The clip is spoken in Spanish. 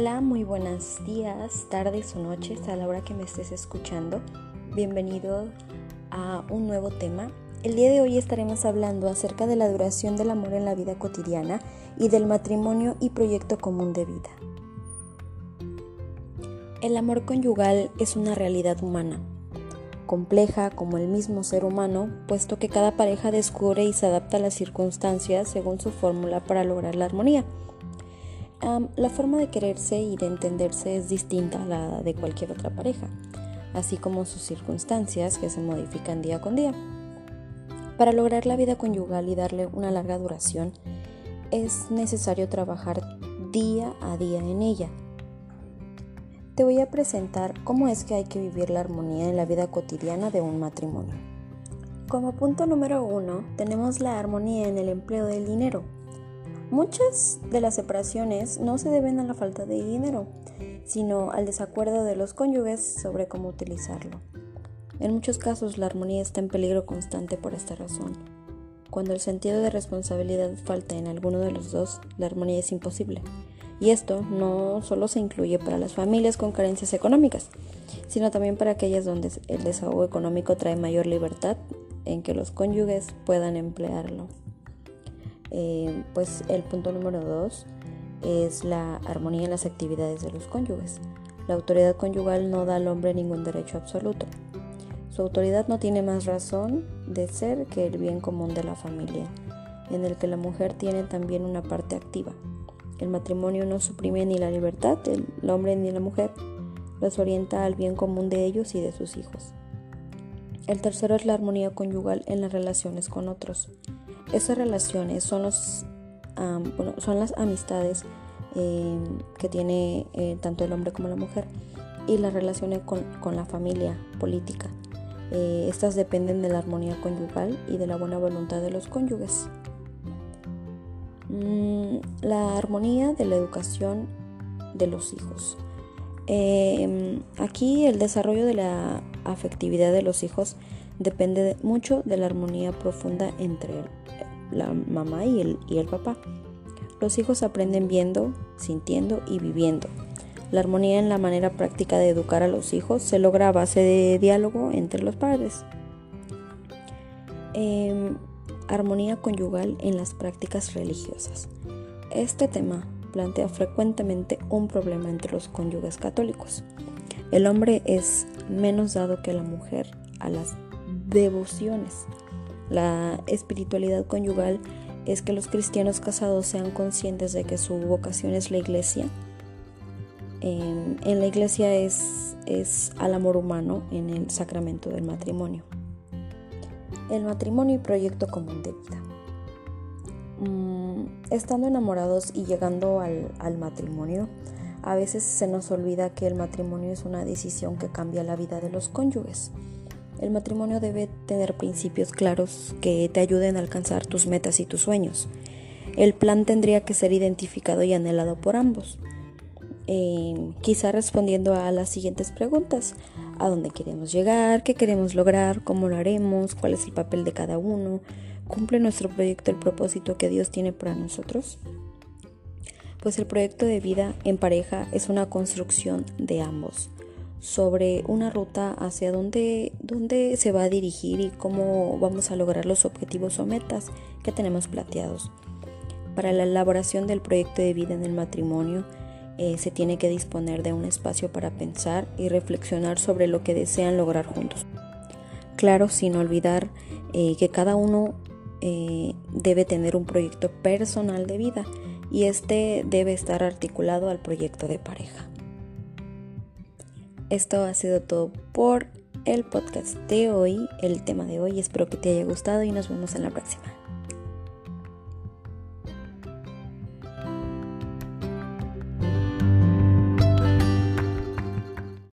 Hola, muy buenos días, tardes o noches a la hora que me estés escuchando. Bienvenido a un nuevo tema. El día de hoy estaremos hablando acerca de la duración del amor en la vida cotidiana y del matrimonio y proyecto común de vida. El amor conyugal es una realidad humana, compleja como el mismo ser humano, puesto que cada pareja descubre y se adapta a las circunstancias según su fórmula para lograr la armonía la forma de quererse y de entenderse es distinta a la de cualquier otra pareja, así como sus circunstancias que se modifican día con día. Para lograr la vida conyugal y darle una larga duración, es necesario trabajar día a día en ella. Te voy a presentar cómo es que hay que vivir la armonía en la vida cotidiana de un matrimonio. Como punto número uno, tenemos la armonía en el empleo del dinero. Muchas de las separaciones no se deben a la falta de dinero, sino al desacuerdo de los cónyuges sobre cómo utilizarlo. En muchos casos la armonía está en peligro constante por esta razón. Cuando el sentido de responsabilidad falta en alguno de los dos, la armonía es imposible. Y esto no solo se incluye para las familias con carencias económicas, sino también para aquellas donde el desahogo económico trae mayor libertad en que los cónyuges puedan emplearlo. Eh, pues el punto número dos es la armonía en las actividades de los cónyuges. La autoridad conyugal no da al hombre ningún derecho absoluto. Su autoridad no tiene más razón de ser que el bien común de la familia, en el que la mujer tiene también una parte activa. El matrimonio no suprime ni la libertad del hombre ni la mujer, los orienta al bien común de ellos y de sus hijos. El tercero es la armonía conyugal en las relaciones con otros. Esas relaciones son, los, son las amistades em, que tiene eh, tanto el hombre como la mujer y las relaciones con, la familia política. Eh, estas dependen de la armonía conyugal y de la buena voluntad de los cónyuges. Mm, la armonía de la educación de los hijos. Aquí el desarrollo de la afectividad de los hijos depende mucho de la armonía profunda entre la mamá y el, y el papá. Los hijos aprenden viendo, sintiendo y viviendo. La armonía en la manera práctica de educar a los hijos se logra a base de diálogo entre los padres. Em, armonía conyugal en las prácticas religiosas. Este tema plantea frecuentemente un problema entre los cónyuges católicos. El hombre es menos dado que la mujer a las devociones, la espiritualidad conyugal es que los cristianos casados sean conscientes de que su vocación es la iglesia. En, la iglesia es, es al amor humano en el sacramento del matrimonio. El matrimonio y proyecto común de vida. Mm, estando enamorados y llegando al matrimonio, a veces se nos olvida que el matrimonio es una decisión que cambia la vida de los cónyuges. El matrimonio debe tener principios claros que te ayuden a alcanzar tus metas y tus sueños. El plan tendría que ser identificado y anhelado por ambos. Eh, quizá respondiendo a las siguientes preguntas. ¿A dónde queremos llegar? ¿Qué queremos lograr? ¿Cómo lo haremos? ¿Cuál es el papel de cada uno? ¿Cumple nuestro proyecto el propósito que Dios tiene para nosotros? Pues el proyecto de vida en pareja es una construcción de ambos sobre una ruta hacia dónde, dónde se va a dirigir y cómo vamos a lograr los objetivos o metas que tenemos planteados. Para la elaboración del proyecto de vida en el matrimonio, eh, se tiene que disponer de un espacio para pensar y reflexionar sobre lo que desean lograr juntos. Claro, sin olvidar eh, que cada uno eh, debe tener un proyecto personal de vida y este debe estar articulado al proyecto de pareja. Esto ha sido todo por el podcast de hoy, el tema de hoy. Espero que te haya gustado y nos vemos en la próxima.